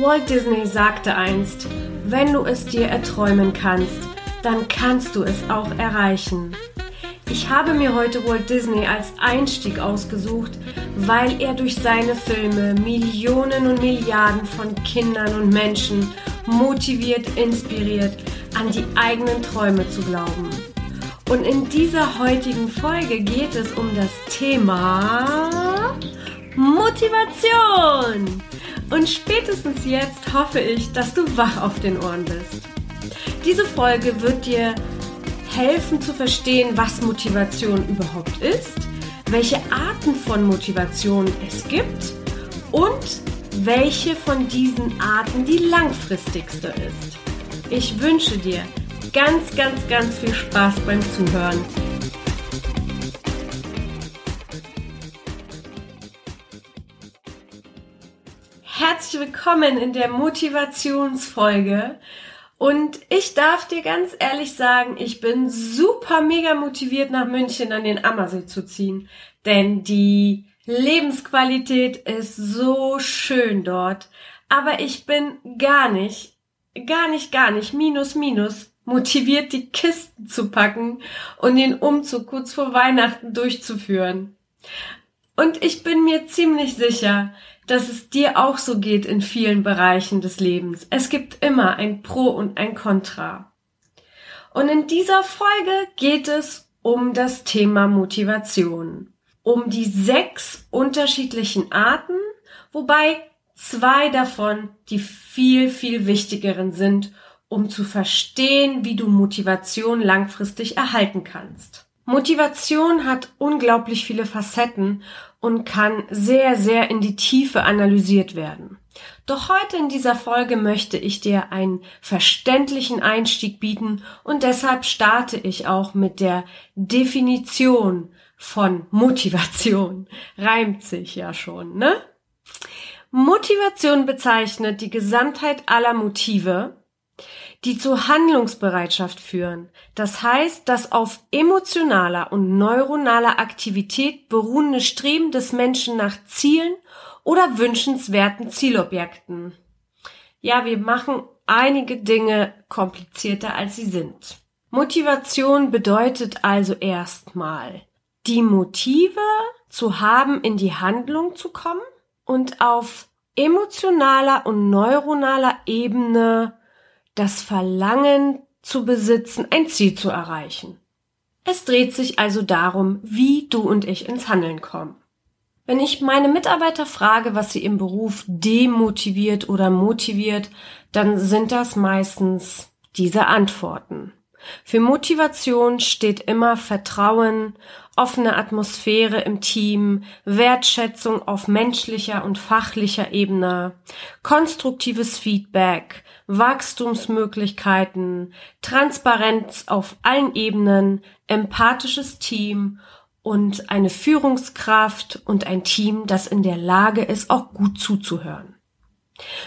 Walt Disney sagte einst, wenn du es dir erträumen kannst, dann kannst du es auch erreichen. Ich habe mir heute Walt Disney als Einstieg ausgesucht, weil er durch seine Filme Millionen und Milliarden von Kindern und Menschen motiviert, inspiriert, an die eigenen Träume zu glauben. Und in dieser heutigen Folge geht es um das Thema Motivation. Und spätestens jetzt hoffe ich, dass du wach auf den Ohren bist. Diese Folge wird dir helfen zu verstehen, was Motivation überhaupt ist, welche Arten von Motivation es gibt und welche von diesen Arten die langfristigste ist. Ich wünsche dir ganz, ganz, ganz viel Spaß beim Zuhören. Herzlich willkommen in der Motivationsfolge. Und ich darf dir ganz ehrlich sagen, ich bin super mega motiviert, nach München an den Ammersee zu ziehen. Denn die Lebensqualität ist so schön dort. Aber ich bin gar nicht, gar nicht, gar nicht, minus, minus, motiviert, die Kisten zu packen und den Umzug kurz vor Weihnachten durchzuführen. Und ich bin mir ziemlich sicher, dass es dir auch so geht in vielen Bereichen des Lebens. Es gibt immer ein Pro und ein Contra. Und in dieser Folge geht es um das Thema Motivation. Um die sechs unterschiedlichen Arten, wobei zwei davon die viel, viel wichtigeren sind, um zu verstehen, wie du Motivation langfristig erhalten kannst. Motivation hat unglaublich viele Facetten und kann sehr, sehr in die Tiefe analysiert werden. Doch heute in dieser Folge möchte ich dir einen verständlichen Einstieg bieten und deshalb starte ich auch mit der Definition von Motivation. Reimt sich ja schon, ne? Motivation bezeichnet die Gesamtheit aller Motive, die zu Handlungsbereitschaft führen. Das heißt, das auf emotionaler und neuronaler Aktivität beruhende Streben des Menschen nach Zielen oder wünschenswerten Zielobjekten. Ja, wir machen einige Dinge komplizierter als sie sind. Motivation bedeutet also erstmal, die Motive zu haben, in die Handlung zu kommen und auf emotionaler und neuronaler Ebene das Verlangen zu besitzen, ein Ziel zu erreichen. Es dreht sich also darum, wie du und ich ins Handeln kommen. Wenn ich meine Mitarbeiter frage, was sie im Beruf demotiviert oder motiviert, dann sind das meistens diese Antworten. Für Motivation steht immer Vertrauen, offene Atmosphäre im Team, Wertschätzung auf menschlicher und fachlicher Ebene, konstruktives Feedback, Wachstumsmöglichkeiten, Transparenz auf allen Ebenen, empathisches Team und eine Führungskraft und ein Team, das in der Lage ist, auch gut zuzuhören.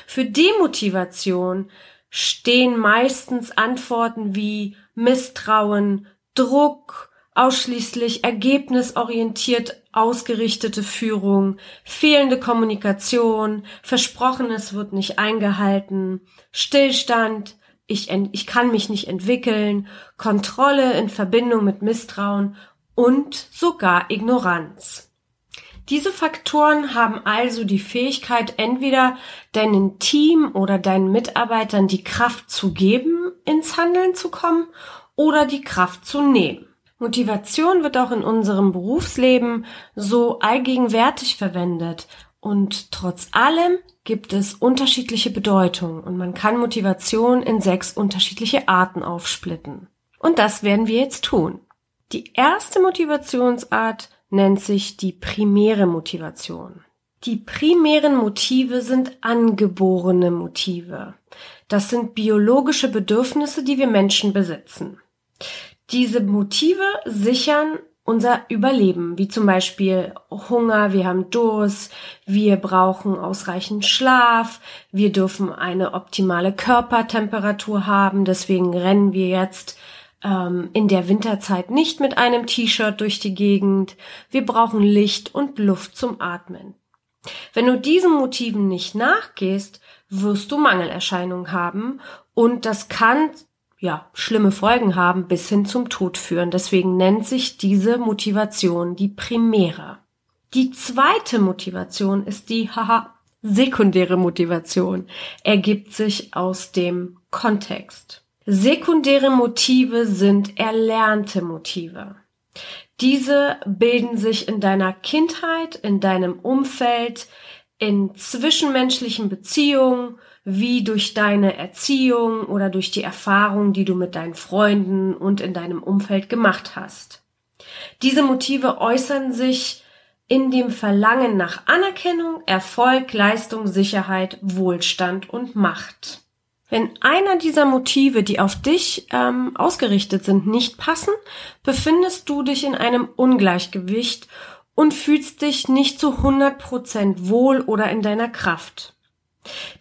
Für Demotivation stehen meistens Antworten wie Misstrauen, Druck, ausschließlich ergebnisorientiert ausgerichtete Führung, fehlende Kommunikation, Versprochenes wird nicht eingehalten, Stillstand, ich, ich kann mich nicht entwickeln, Kontrolle in Verbindung mit Misstrauen und sogar Ignoranz. Diese Faktoren haben also die Fähigkeit, entweder deinem Team oder deinen Mitarbeitern die Kraft zu geben, ins Handeln zu kommen, oder die Kraft zu nehmen. Motivation wird auch in unserem Berufsleben so allgegenwärtig verwendet. Und trotz allem gibt es unterschiedliche Bedeutungen und man kann Motivation in sechs unterschiedliche Arten aufsplitten. Und das werden wir jetzt tun. Die erste Motivationsart nennt sich die primäre Motivation. Die primären Motive sind angeborene Motive. Das sind biologische Bedürfnisse, die wir Menschen besitzen. Diese Motive sichern unser Überleben, wie zum Beispiel Hunger, wir haben Durst, wir brauchen ausreichend Schlaf, wir dürfen eine optimale Körpertemperatur haben, deswegen rennen wir jetzt ähm, in der Winterzeit nicht mit einem T-Shirt durch die Gegend, wir brauchen Licht und Luft zum Atmen. Wenn du diesen Motiven nicht nachgehst, wirst du Mangelerscheinungen haben und das kann ja, schlimme Folgen haben bis hin zum Tod führen. Deswegen nennt sich diese Motivation die primäre. Die zweite Motivation ist die, haha, sekundäre Motivation, ergibt sich aus dem Kontext. Sekundäre Motive sind erlernte Motive. Diese bilden sich in deiner Kindheit, in deinem Umfeld, in zwischenmenschlichen Beziehungen, wie durch deine Erziehung oder durch die Erfahrung, die du mit deinen Freunden und in deinem Umfeld gemacht hast. Diese Motive äußern sich in dem Verlangen nach Anerkennung, Erfolg, Leistung, Sicherheit, Wohlstand und Macht. Wenn einer dieser Motive, die auf dich ähm, ausgerichtet sind, nicht passen, befindest du dich in einem Ungleichgewicht und fühlst dich nicht zu 100% wohl oder in deiner Kraft.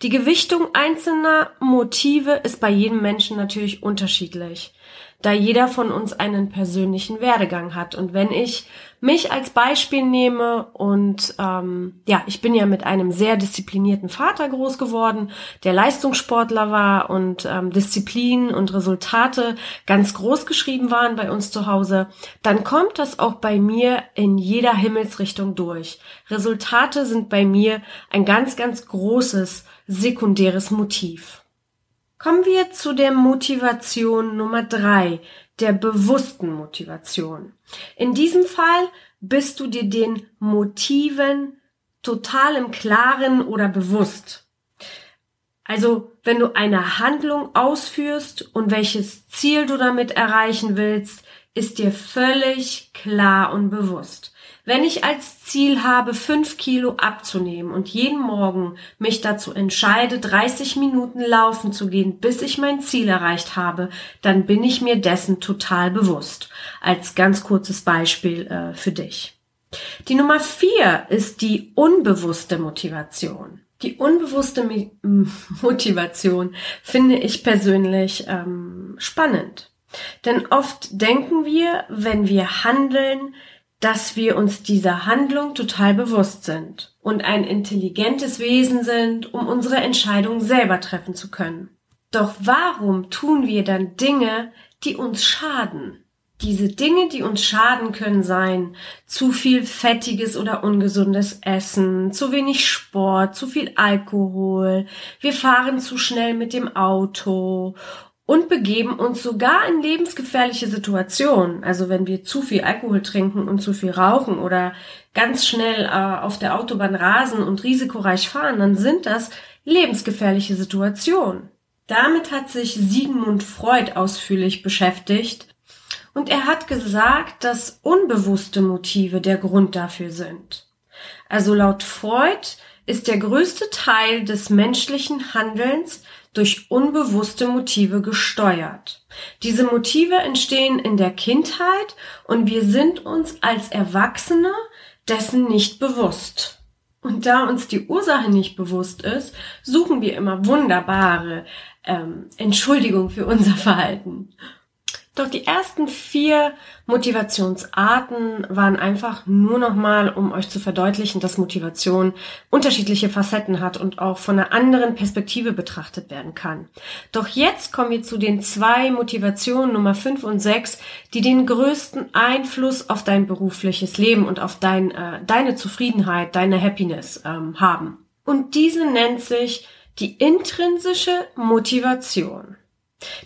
Die Gewichtung einzelner Motive ist bei jedem Menschen natürlich unterschiedlich da jeder von uns einen persönlichen Werdegang hat. Und wenn ich mich als Beispiel nehme und ähm, ja, ich bin ja mit einem sehr disziplinierten Vater groß geworden, der Leistungssportler war und ähm, Disziplin und Resultate ganz groß geschrieben waren bei uns zu Hause, dann kommt das auch bei mir in jeder Himmelsrichtung durch. Resultate sind bei mir ein ganz, ganz großes sekundäres Motiv. Kommen wir zu der Motivation Nummer drei, der bewussten Motivation. In diesem Fall bist du dir den Motiven total im Klaren oder bewusst. Also, wenn du eine Handlung ausführst und welches Ziel du damit erreichen willst, ist dir völlig klar und bewusst. Wenn ich als Ziel habe, fünf Kilo abzunehmen und jeden Morgen mich dazu entscheide, 30 Minuten laufen zu gehen, bis ich mein Ziel erreicht habe, dann bin ich mir dessen total bewusst. Als ganz kurzes Beispiel äh, für dich. Die Nummer vier ist die unbewusste Motivation. Die unbewusste Motivation finde ich persönlich ähm, spannend. Denn oft denken wir, wenn wir handeln, dass wir uns dieser Handlung total bewusst sind und ein intelligentes Wesen sind, um unsere Entscheidung selber treffen zu können. Doch warum tun wir dann Dinge, die uns schaden? Diese Dinge, die uns schaden können sein, zu viel fettiges oder ungesundes Essen, zu wenig Sport, zu viel Alkohol, wir fahren zu schnell mit dem Auto und begeben uns sogar in lebensgefährliche Situationen. Also wenn wir zu viel Alkohol trinken und zu viel rauchen oder ganz schnell äh, auf der Autobahn rasen und risikoreich fahren, dann sind das lebensgefährliche Situationen. Damit hat sich Sigmund Freud ausführlich beschäftigt und er hat gesagt, dass unbewusste Motive der Grund dafür sind. Also laut Freud ist der größte Teil des menschlichen Handelns durch unbewusste Motive gesteuert. Diese Motive entstehen in der Kindheit und wir sind uns als Erwachsene dessen nicht bewusst. Und da uns die Ursache nicht bewusst ist, suchen wir immer wunderbare ähm, Entschuldigung für unser Verhalten. Doch die ersten vier Motivationsarten waren einfach nur nochmal, um euch zu verdeutlichen, dass Motivation unterschiedliche Facetten hat und auch von einer anderen Perspektive betrachtet werden kann. Doch jetzt kommen wir zu den zwei Motivationen Nummer fünf und sechs, die den größten Einfluss auf dein berufliches Leben und auf dein, äh, deine Zufriedenheit, deine Happiness ähm, haben. Und diese nennt sich die intrinsische Motivation.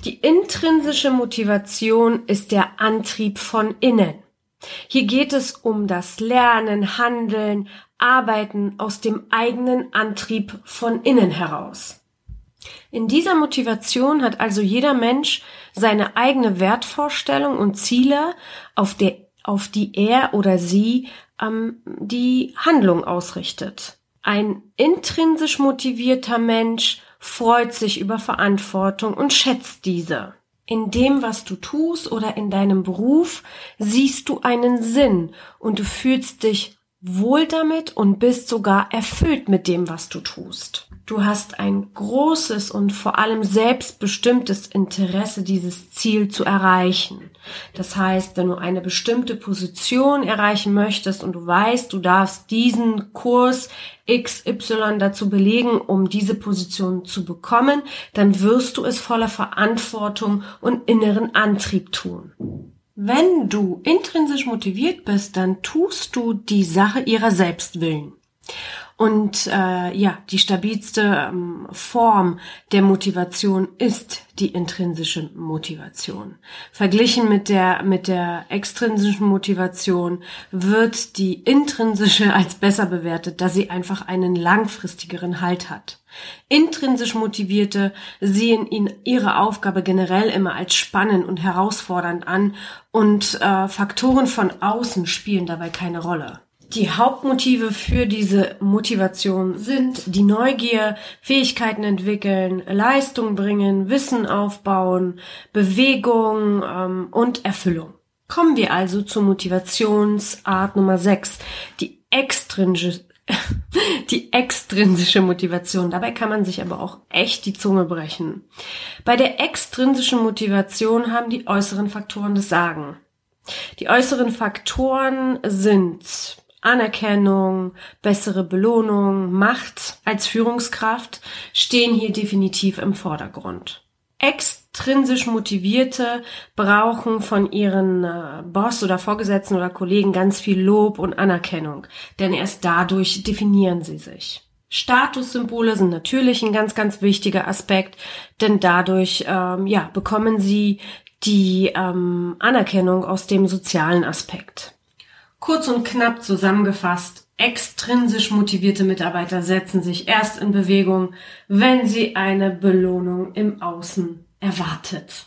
Die intrinsische Motivation ist der Antrieb von innen. Hier geht es um das Lernen, Handeln, Arbeiten aus dem eigenen Antrieb von innen heraus. In dieser Motivation hat also jeder Mensch seine eigene Wertvorstellung und Ziele, auf, der, auf die er oder sie ähm, die Handlung ausrichtet. Ein intrinsisch motivierter Mensch freut sich über Verantwortung und schätzt diese. In dem, was du tust oder in deinem Beruf, siehst du einen Sinn und du fühlst dich wohl damit und bist sogar erfüllt mit dem, was du tust. Du hast ein großes und vor allem selbstbestimmtes Interesse, dieses Ziel zu erreichen. Das heißt, wenn du eine bestimmte Position erreichen möchtest und du weißt, du darfst diesen Kurs XY dazu belegen, um diese Position zu bekommen, dann wirst du es voller Verantwortung und inneren Antrieb tun. Wenn du intrinsisch motiviert bist, dann tust du die Sache ihrer selbst willen. Und äh, ja, die stabilste ähm, Form der Motivation ist die intrinsische Motivation. Verglichen mit der mit der extrinsischen Motivation wird die intrinsische als besser bewertet, da sie einfach einen langfristigeren Halt hat. Intrinsisch Motivierte sehen ihn ihre Aufgabe generell immer als spannend und herausfordernd an und äh, Faktoren von außen spielen dabei keine Rolle. Die Hauptmotive für diese Motivation sind die Neugier, Fähigkeiten entwickeln, Leistung bringen, Wissen aufbauen, Bewegung ähm, und Erfüllung. Kommen wir also zur Motivationsart Nummer 6, die extrinsische, die extrinsische Motivation. Dabei kann man sich aber auch echt die Zunge brechen. Bei der extrinsischen Motivation haben die äußeren Faktoren das Sagen. Die äußeren Faktoren sind Anerkennung, bessere Belohnung, Macht als Führungskraft stehen hier definitiv im Vordergrund. Extrinsisch Motivierte brauchen von ihren äh, Boss oder Vorgesetzten oder Kollegen ganz viel Lob und Anerkennung, denn erst dadurch definieren sie sich. Statussymbole sind natürlich ein ganz, ganz wichtiger Aspekt, denn dadurch ähm, ja, bekommen sie die ähm, Anerkennung aus dem sozialen Aspekt. Kurz und knapp zusammengefasst, extrinsisch motivierte Mitarbeiter setzen sich erst in Bewegung, wenn sie eine Belohnung im Außen erwartet.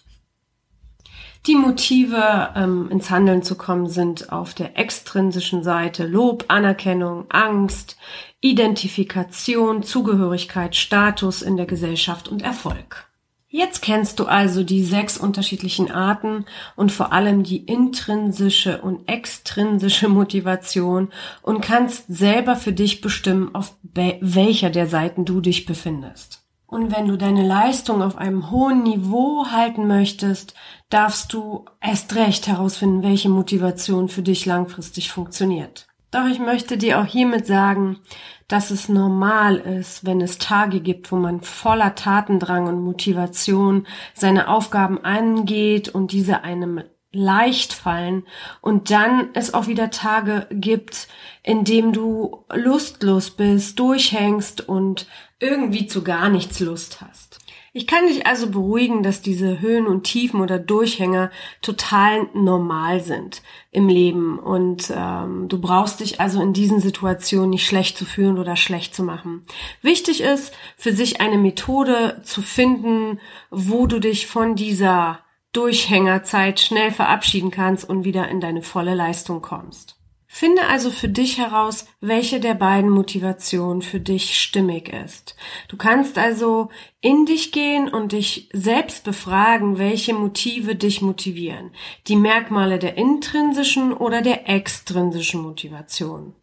Die Motive, ähm, ins Handeln zu kommen, sind auf der extrinsischen Seite Lob, Anerkennung, Angst, Identifikation, Zugehörigkeit, Status in der Gesellschaft und Erfolg. Jetzt kennst du also die sechs unterschiedlichen Arten und vor allem die intrinsische und extrinsische Motivation und kannst selber für dich bestimmen, auf welcher der Seiten du dich befindest. Und wenn du deine Leistung auf einem hohen Niveau halten möchtest, darfst du erst recht herausfinden, welche Motivation für dich langfristig funktioniert. Doch ich möchte dir auch hiermit sagen, dass es normal ist, wenn es Tage gibt, wo man voller Tatendrang und Motivation seine Aufgaben angeht und diese einem leicht fallen und dann es auch wieder Tage gibt, in dem du lustlos bist, durchhängst und irgendwie zu gar nichts Lust hast. Ich kann dich also beruhigen, dass diese Höhen und Tiefen oder Durchhänger total normal sind im Leben und ähm, du brauchst dich also in diesen Situationen nicht schlecht zu fühlen oder schlecht zu machen. Wichtig ist, für sich eine Methode zu finden, wo du dich von dieser Durchhängerzeit schnell verabschieden kannst und wieder in deine volle Leistung kommst. Finde also für dich heraus, welche der beiden Motivationen für dich stimmig ist. Du kannst also in dich gehen und dich selbst befragen, welche Motive dich motivieren. Die Merkmale der intrinsischen oder der extrinsischen Motivation.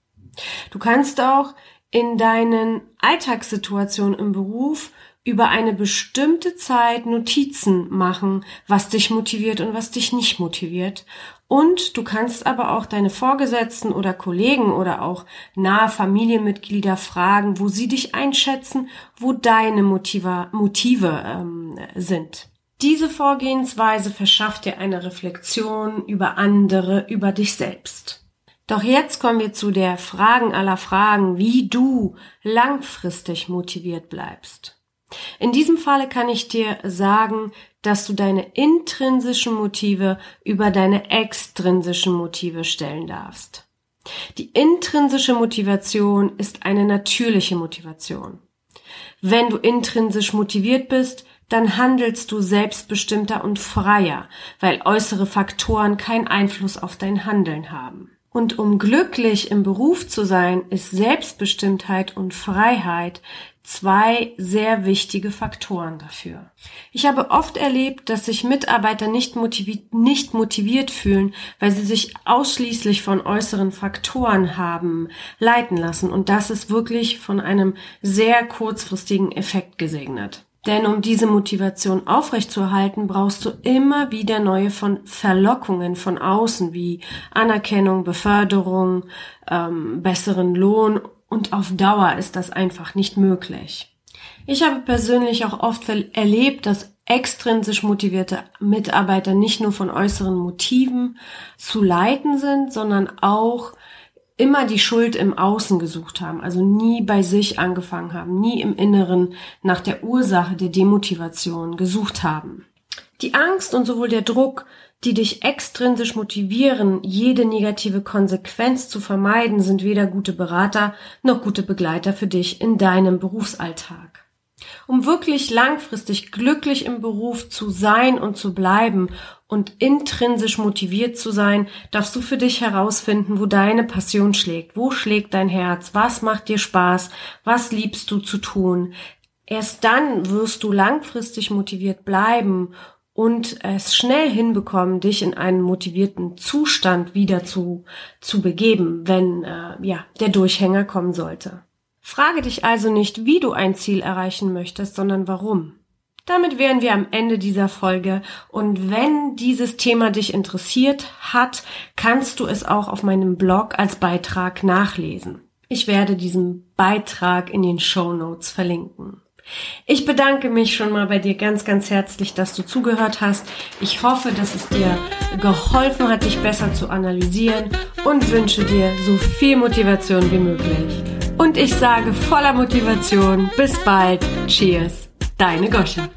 Du kannst auch in deinen Alltagssituationen im Beruf über eine bestimmte Zeit Notizen machen, was dich motiviert und was dich nicht motiviert. Und du kannst aber auch deine Vorgesetzten oder Kollegen oder auch nahe Familienmitglieder fragen, wo sie dich einschätzen, wo deine Motiva Motive ähm, sind. Diese Vorgehensweise verschafft dir eine Reflexion über andere, über dich selbst. Doch jetzt kommen wir zu der Fragen aller Fragen, wie du langfristig motiviert bleibst. In diesem Falle kann ich dir sagen, dass du deine intrinsischen Motive über deine extrinsischen Motive stellen darfst. Die intrinsische Motivation ist eine natürliche Motivation. Wenn du intrinsisch motiviert bist, dann handelst du selbstbestimmter und freier, weil äußere Faktoren keinen Einfluss auf dein Handeln haben. Und um glücklich im Beruf zu sein, ist Selbstbestimmtheit und Freiheit zwei sehr wichtige Faktoren dafür. Ich habe oft erlebt, dass sich Mitarbeiter nicht motiviert, nicht motiviert fühlen, weil sie sich ausschließlich von äußeren Faktoren haben leiten lassen und das ist wirklich von einem sehr kurzfristigen Effekt gesegnet. Denn um diese Motivation aufrechtzuerhalten, brauchst du immer wieder neue von Verlockungen von außen wie Anerkennung, Beförderung, ähm, besseren Lohn und auf Dauer ist das einfach nicht möglich. Ich habe persönlich auch oft erlebt, dass extrinsisch motivierte Mitarbeiter nicht nur von äußeren Motiven zu leiten sind, sondern auch immer die Schuld im Außen gesucht haben, also nie bei sich angefangen haben, nie im Inneren nach der Ursache der Demotivation gesucht haben. Die Angst und sowohl der Druck, die dich extrinsisch motivieren, jede negative Konsequenz zu vermeiden, sind weder gute Berater noch gute Begleiter für dich in deinem Berufsalltag. Um wirklich langfristig glücklich im Beruf zu sein und zu bleiben und intrinsisch motiviert zu sein, darfst du für dich herausfinden, wo deine Passion schlägt. Wo schlägt dein Herz? Was macht dir Spaß? Was liebst du zu tun? Erst dann wirst du langfristig motiviert bleiben und es schnell hinbekommen, dich in einen motivierten Zustand wieder zu, zu begeben, wenn äh, ja, der Durchhänger kommen sollte. Frage dich also nicht, wie du ein Ziel erreichen möchtest, sondern warum. Damit wären wir am Ende dieser Folge und wenn dieses Thema dich interessiert hat, kannst du es auch auf meinem Blog als Beitrag nachlesen. Ich werde diesen Beitrag in den Show Notes verlinken. Ich bedanke mich schon mal bei dir ganz, ganz herzlich, dass du zugehört hast. Ich hoffe, dass es dir geholfen hat, dich besser zu analysieren und wünsche dir so viel Motivation wie möglich. Und ich sage voller Motivation, bis bald. Cheers. Deine Goscha.